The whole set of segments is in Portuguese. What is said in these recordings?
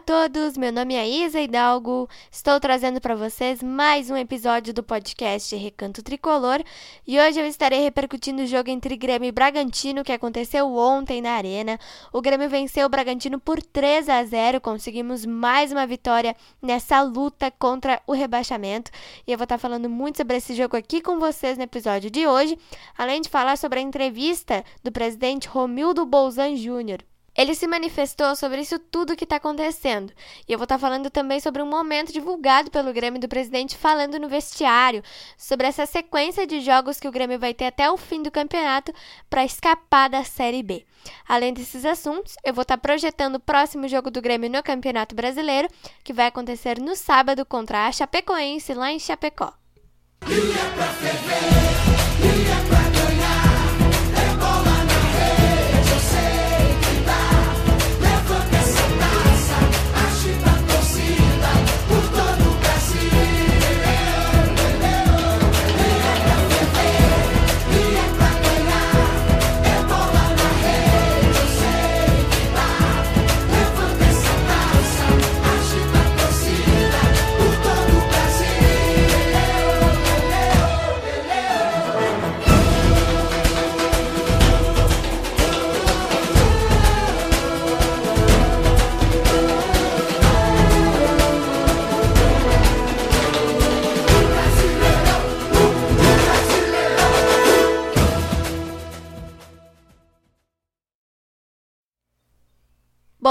A todos, meu nome é Isa Hidalgo. Estou trazendo para vocês mais um episódio do podcast Recanto Tricolor e hoje eu estarei repercutindo o jogo entre Grêmio e Bragantino que aconteceu ontem na Arena. O Grêmio venceu o Bragantino por 3 a 0, conseguimos mais uma vitória nessa luta contra o rebaixamento e eu vou estar falando muito sobre esse jogo aqui com vocês no episódio de hoje, além de falar sobre a entrevista do presidente Romildo Bolzan Júnior. Ele se manifestou sobre isso tudo que está acontecendo. E eu vou estar tá falando também sobre um momento divulgado pelo Grêmio do presidente falando no vestiário, sobre essa sequência de jogos que o Grêmio vai ter até o fim do campeonato para escapar da Série B. Além desses assuntos, eu vou estar tá projetando o próximo jogo do Grêmio no Campeonato Brasileiro, que vai acontecer no sábado contra a Chapecoense lá em Chapecó.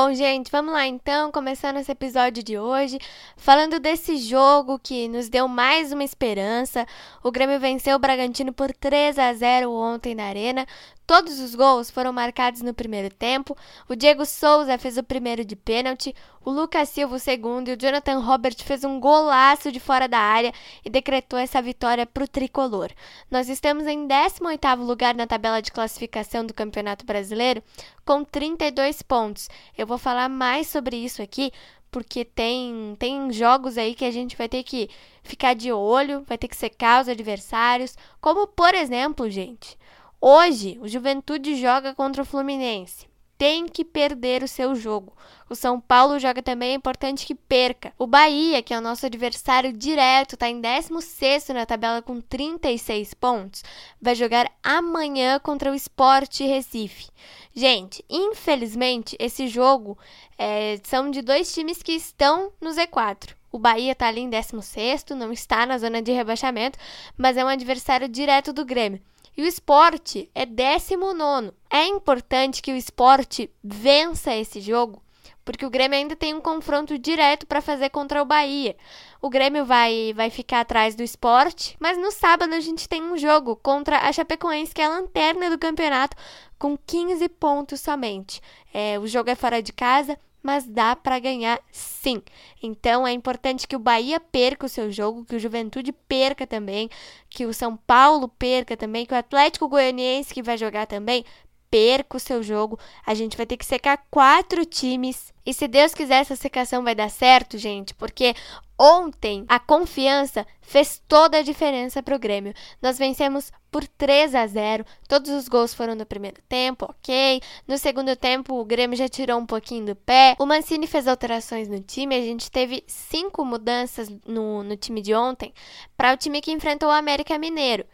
Bom, gente, vamos lá então, começando esse episódio de hoje, falando desse jogo que nos deu mais uma esperança. O Grêmio venceu o Bragantino por 3 a 0 ontem na Arena. Todos os gols foram marcados no primeiro tempo. O Diego Souza fez o primeiro de pênalti, o Lucas Silva o segundo e o Jonathan Robert fez um golaço de fora da área e decretou essa vitória para o tricolor. Nós estamos em 18º lugar na tabela de classificação do Campeonato Brasileiro com 32 pontos. Eu vou falar mais sobre isso aqui porque tem, tem jogos aí que a gente vai ter que ficar de olho, vai ter que secar os adversários, como por exemplo, gente, Hoje, o Juventude joga contra o Fluminense. Tem que perder o seu jogo. O São Paulo joga também, é importante que perca. O Bahia, que é o nosso adversário direto, está em 16 na tabela com 36 pontos. Vai jogar amanhã contra o Sport Recife. Gente, infelizmente, esse jogo é, são de dois times que estão no Z4. O Bahia está ali em 16, não está na zona de rebaixamento, mas é um adversário direto do Grêmio. E o esporte é 19. É importante que o esporte vença esse jogo, porque o Grêmio ainda tem um confronto direto para fazer contra o Bahia. O Grêmio vai, vai ficar atrás do esporte, mas no sábado a gente tem um jogo contra a Chapecoense, que é a lanterna do campeonato, com 15 pontos somente. É, o jogo é fora de casa, mas dá para ganhar sim. Então é importante que o Bahia perca o seu jogo, que o Juventude perca também, que o São Paulo perca também, que o Atlético Goianiense que vai jogar também perca o seu jogo. A gente vai ter que secar quatro times. E se Deus quiser, essa secação vai dar certo, gente, porque ontem a confiança fez toda a diferença para o Grêmio. Nós vencemos por 3 a 0. Todos os gols foram no primeiro tempo, ok. No segundo tempo, o Grêmio já tirou um pouquinho do pé. O Mancini fez alterações no time. A gente teve cinco mudanças no, no time de ontem para o time que enfrentou o América Mineiro.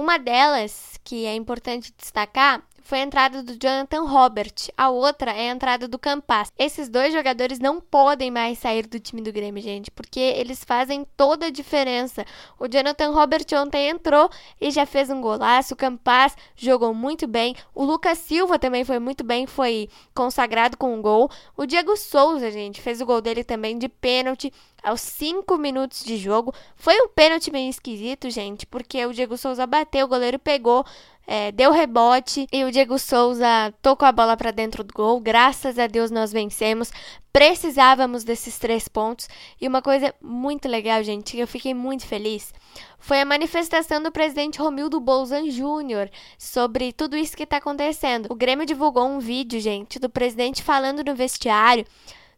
Uma delas, que é importante destacar, foi a entrada do Jonathan Robert, a outra é a entrada do Campas. Esses dois jogadores não podem mais sair do time do Grêmio, gente, porque eles fazem toda a diferença. O Jonathan Robert ontem entrou e já fez um golaço, o Campas jogou muito bem, o Lucas Silva também foi muito bem, foi consagrado com um gol. O Diego Souza, gente, fez o gol dele também de pênalti aos 5 minutos de jogo. Foi um pênalti meio esquisito, gente, porque o Diego Souza bateu, o goleiro pegou, é, deu rebote e o Diego Souza tocou a bola para dentro do gol. Graças a Deus nós vencemos. Precisávamos desses três pontos. E uma coisa muito legal, gente, que eu fiquei muito feliz, foi a manifestação do presidente Romildo Bolzan Júnior sobre tudo isso que está acontecendo. O Grêmio divulgou um vídeo, gente, do presidente falando no vestiário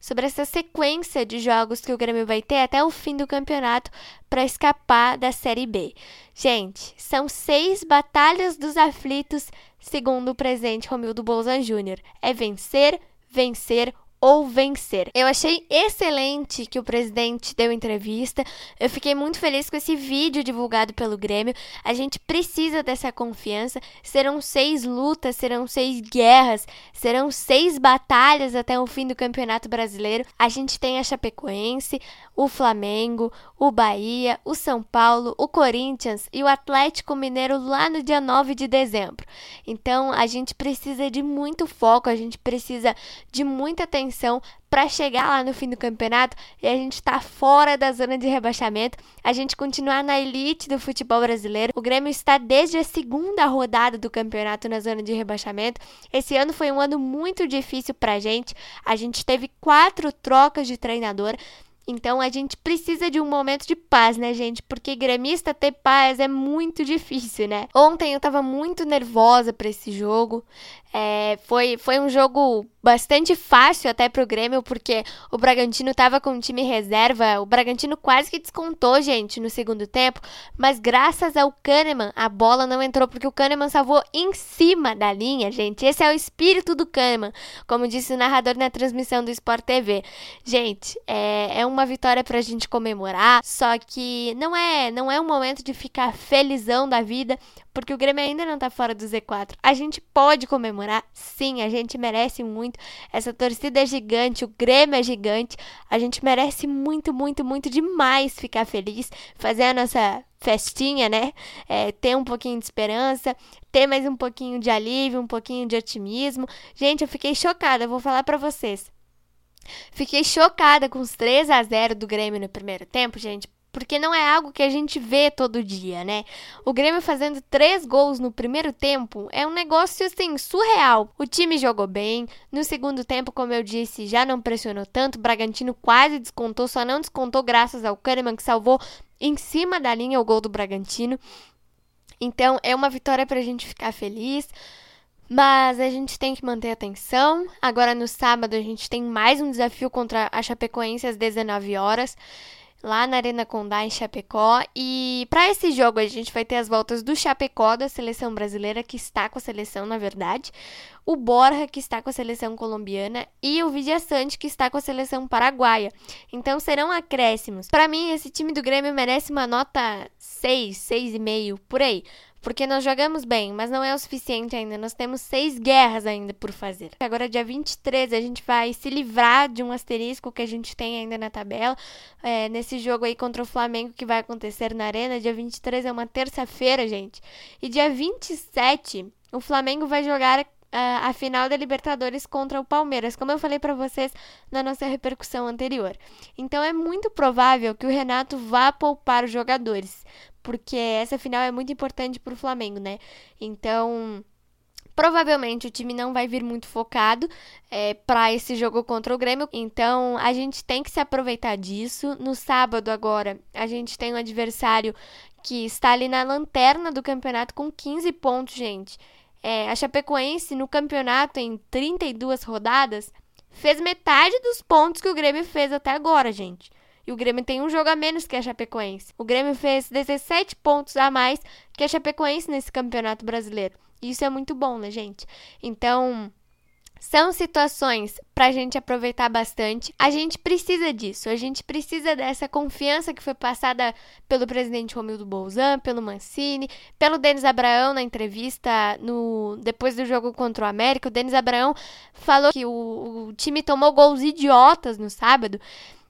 sobre essa sequência de jogos que o Grêmio vai ter até o fim do campeonato para escapar da Série B. Gente, são seis batalhas dos aflitos, segundo o presidente Romildo Bolzan Júnior. É vencer, vencer ou vencer. Eu achei excelente que o presidente deu entrevista. Eu fiquei muito feliz com esse vídeo divulgado pelo Grêmio. A gente precisa dessa confiança. Serão seis lutas, serão seis guerras, serão seis batalhas até o fim do Campeonato Brasileiro. A gente tem a Chapecoense, o Flamengo, o Bahia, o São Paulo, o Corinthians e o Atlético Mineiro lá no dia 9 de dezembro. Então a gente precisa de muito foco, a gente precisa de muita atenção para chegar lá no fim do campeonato e a gente estar tá fora da zona de rebaixamento, a gente continuar na elite do futebol brasileiro. O Grêmio está desde a segunda rodada do campeonato na zona de rebaixamento. Esse ano foi um ano muito difícil para a gente. A gente teve quatro trocas de treinador. Então a gente precisa de um momento de paz, né, gente? Porque gremista ter paz é muito difícil, né? Ontem eu tava muito nervosa para esse jogo. É, foi, foi um jogo bastante fácil até pro Grêmio, porque o Bragantino tava com o time reserva. O Bragantino quase que descontou, gente, no segundo tempo. Mas graças ao Kahneman, a bola não entrou, porque o Kahneman salvou em cima da linha, gente. Esse é o espírito do Kahneman, como disse o narrador na transmissão do Sport TV. Gente, é, é uma vitória pra gente comemorar, só que não é, não é um momento de ficar felizão da vida, porque o Grêmio ainda não tá fora do Z4. A gente pode comemorar, sim, a gente merece muito. Essa torcida é gigante, o Grêmio é gigante. A gente merece muito, muito, muito demais ficar feliz, fazer a nossa festinha, né? É, ter um pouquinho de esperança, ter mais um pouquinho de alívio, um pouquinho de otimismo. Gente, eu fiquei chocada, eu vou falar para vocês. Fiquei chocada com os 3 a 0 do Grêmio no primeiro tempo, gente, porque não é algo que a gente vê todo dia, né? O Grêmio fazendo três gols no primeiro tempo é um negócio assim surreal. O time jogou bem, no segundo tempo, como eu disse, já não pressionou tanto. O Bragantino quase descontou, só não descontou graças ao Kahneman que salvou em cima da linha o gol do Bragantino. Então é uma vitória para a gente ficar feliz. Mas a gente tem que manter atenção. Agora no sábado a gente tem mais um desafio contra a Chapecoense às 19 horas lá na Arena Condá, em Chapecó. E para esse jogo a gente vai ter as voltas do Chapecó, da seleção brasileira, que está com a seleção, na verdade, o Borja, que está com a seleção colombiana, e o Vidia Sante, que está com a seleção paraguaia. Então serão acréscimos. Para mim, esse time do Grêmio merece uma nota 6, 6,5, por aí porque nós jogamos bem, mas não é o suficiente ainda. Nós temos seis guerras ainda por fazer. Agora, dia 23, a gente vai se livrar de um asterisco que a gente tem ainda na tabela. É, nesse jogo aí contra o Flamengo que vai acontecer na Arena. Dia 23 é uma terça-feira, gente. E dia 27, o Flamengo vai jogar a final da Libertadores contra o Palmeiras, como eu falei para vocês na nossa repercussão anterior. Então é muito provável que o Renato vá poupar os jogadores, porque essa final é muito importante para o Flamengo, né? Então Provavelmente o time não vai vir muito focado é, para esse jogo contra o Grêmio, então a gente tem que se aproveitar disso. No sábado, agora, a gente tem um adversário que está ali na lanterna do campeonato com 15 pontos, gente. É, a Chapecoense, no campeonato, em 32 rodadas, fez metade dos pontos que o Grêmio fez até agora, gente. E o Grêmio tem um jogo a menos que a Chapecoense. O Grêmio fez 17 pontos a mais que a Chapecoense nesse campeonato brasileiro. Isso é muito bom, né, gente? Então, são situações para a gente aproveitar bastante. A gente precisa disso, a gente precisa dessa confiança que foi passada pelo presidente Romildo Bolzan, pelo Mancini, pelo Denis Abraão na entrevista no depois do jogo contra o América. O Denis Abraão falou que o, o time tomou gols idiotas no sábado.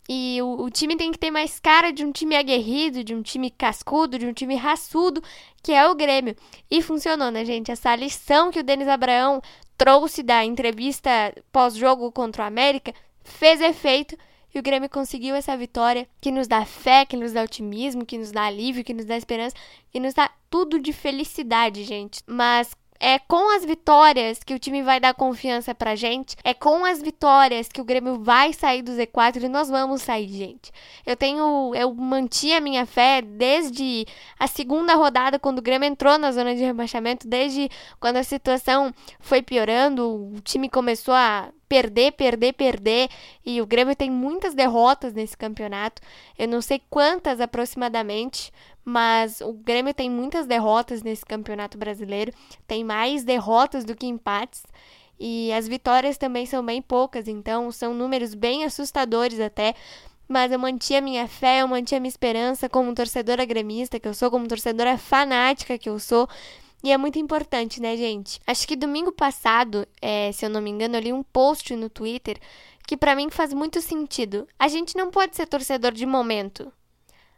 E o, o, time tem que ter mais cara de um time aguerrido, de um time cascudo, de um time raçudo, que é o Grêmio. E funcionou, né, gente? Essa lição que o Denis Abraão trouxe da entrevista pós-jogo contra o América fez efeito e o Grêmio conseguiu essa vitória que nos dá fé, que nos dá otimismo, que nos dá alívio, que nos dá esperança, que nos dá tudo de felicidade, gente. Mas é com as vitórias que o time vai dar confiança pra gente. É com as vitórias que o Grêmio vai sair do Z4 e nós vamos sair, gente. Eu tenho. Eu manti a minha fé desde a segunda rodada, quando o Grêmio entrou na zona de rebaixamento, desde quando a situação foi piorando, o time começou a perder, perder, perder. E o Grêmio tem muitas derrotas nesse campeonato. Eu não sei quantas aproximadamente, mas o Grêmio tem muitas derrotas nesse campeonato brasileiro, tem mais derrotas do que empates. E as vitórias também são bem poucas, então são números bem assustadores até. Mas eu mantinha minha fé, eu mantinha minha esperança como torcedora gremista que eu sou, como torcedora fanática que eu sou. E é muito importante, né, gente? Acho que domingo passado, é, se eu não me engano, eu li um post no Twitter que para mim faz muito sentido. A gente não pode ser torcedor de momento.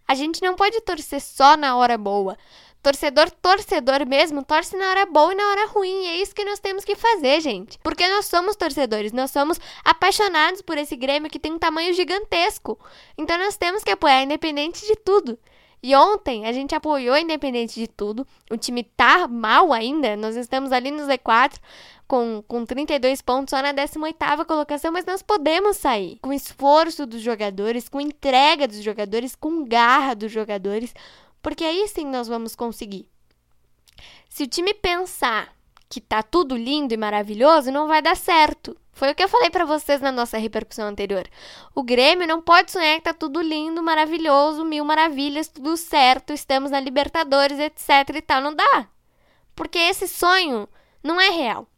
A gente não pode torcer só na hora boa. Torcedor, torcedor mesmo, torce na hora boa e na hora ruim. E é isso que nós temos que fazer, gente. Porque nós somos torcedores, nós somos apaixonados por esse Grêmio que tem um tamanho gigantesco. Então nós temos que apoiar, independente de tudo. E ontem a gente apoiou independente de tudo. O time tá mal ainda, nós estamos ali no Z4 com, com 32 pontos só na 18ª colocação, mas nós podemos sair. Com esforço dos jogadores, com entrega dos jogadores, com garra dos jogadores, porque aí sim nós vamos conseguir. Se o time pensar que tá tudo lindo e maravilhoso, não vai dar certo. Foi o que eu falei para vocês na nossa repercussão anterior. O Grêmio não pode sonhar que tá tudo lindo, maravilhoso, mil maravilhas, tudo certo, estamos na Libertadores, etc e tal. Não dá. Porque esse sonho não é real.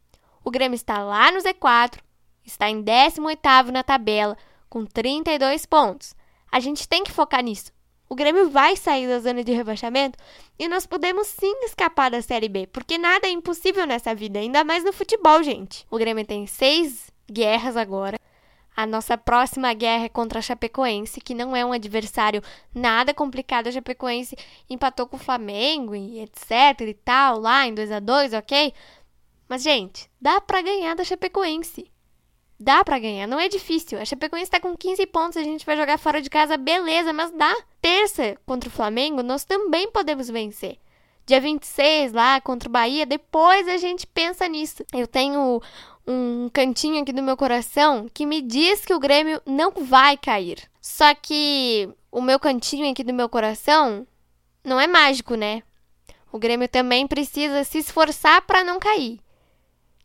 O Grêmio está lá no Z4, está em 18º na tabela, com 32 pontos. A gente tem que focar nisso. O Grêmio vai sair da zona de rebaixamento e nós podemos sim escapar da Série B, porque nada é impossível nessa vida, ainda mais no futebol, gente. O Grêmio tem seis guerras agora. A nossa próxima guerra é contra a Chapecoense, que não é um adversário nada complicado. A Chapecoense empatou com o Flamengo e etc e tal, lá em 2 a 2 ok? Mas, gente, dá para ganhar da Chapecoense. Dá para ganhar, não é difícil. A Chapecoense tá com 15 pontos, a gente vai jogar fora de casa, beleza, mas dá. Terça contra o Flamengo, nós também podemos vencer. Dia 26 lá contra o Bahia, depois a gente pensa nisso. Eu tenho um cantinho aqui do meu coração que me diz que o Grêmio não vai cair. Só que o meu cantinho aqui do meu coração não é mágico, né? O Grêmio também precisa se esforçar para não cair.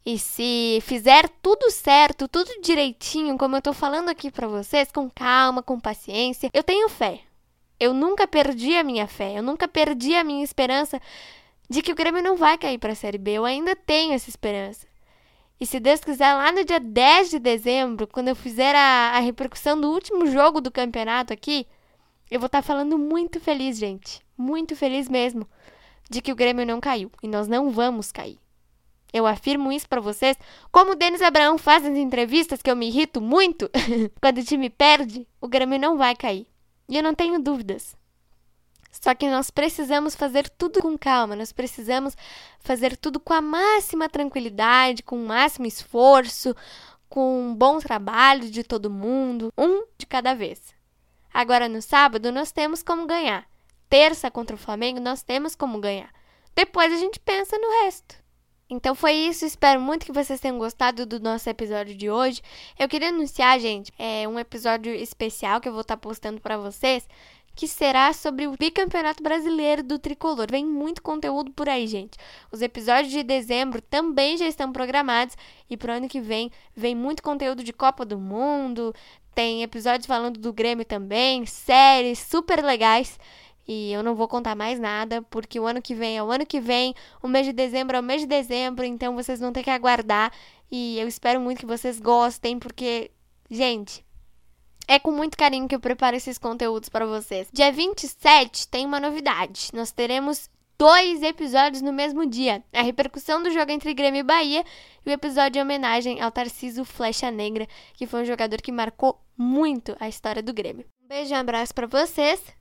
E se fizer tudo certo, tudo direitinho, como eu tô falando aqui para vocês, com calma, com paciência, eu tenho fé. Eu nunca perdi a minha fé, eu nunca perdi a minha esperança de que o Grêmio não vai cair para a Série B. Eu ainda tenho essa esperança. E se Deus quiser, lá no dia 10 de dezembro, quando eu fizer a, a repercussão do último jogo do campeonato aqui, eu vou estar tá falando muito feliz, gente. Muito feliz mesmo. De que o Grêmio não caiu. E nós não vamos cair. Eu afirmo isso para vocês, como o Denis Abraão faz nas entrevistas, que eu me irrito muito. Quando o time perde, o Grêmio não vai cair. E eu não tenho dúvidas. Só que nós precisamos fazer tudo com calma, nós precisamos fazer tudo com a máxima tranquilidade, com o máximo esforço, com um bom trabalho de todo mundo, um de cada vez. Agora no sábado nós temos como ganhar. Terça contra o Flamengo nós temos como ganhar. Depois a gente pensa no resto. Então foi isso, espero muito que vocês tenham gostado do nosso episódio de hoje. Eu queria anunciar, gente, é um episódio especial que eu vou estar tá postando para vocês, que será sobre o bicampeonato brasileiro do tricolor. Vem muito conteúdo por aí, gente. Os episódios de dezembro também já estão programados e pro ano que vem vem muito conteúdo de Copa do Mundo, tem episódios falando do Grêmio também, séries super legais. E eu não vou contar mais nada, porque o ano que vem é o ano que vem, o mês de dezembro é o mês de dezembro, então vocês vão ter que aguardar. E eu espero muito que vocês gostem, porque, gente, é com muito carinho que eu preparo esses conteúdos para vocês. Dia 27 tem uma novidade. Nós teremos dois episódios no mesmo dia: a repercussão do jogo entre Grêmio e Bahia e o episódio de homenagem ao Tarciso Flecha Negra, que foi um jogador que marcou muito a história do Grêmio. Um beijo e um abraço para vocês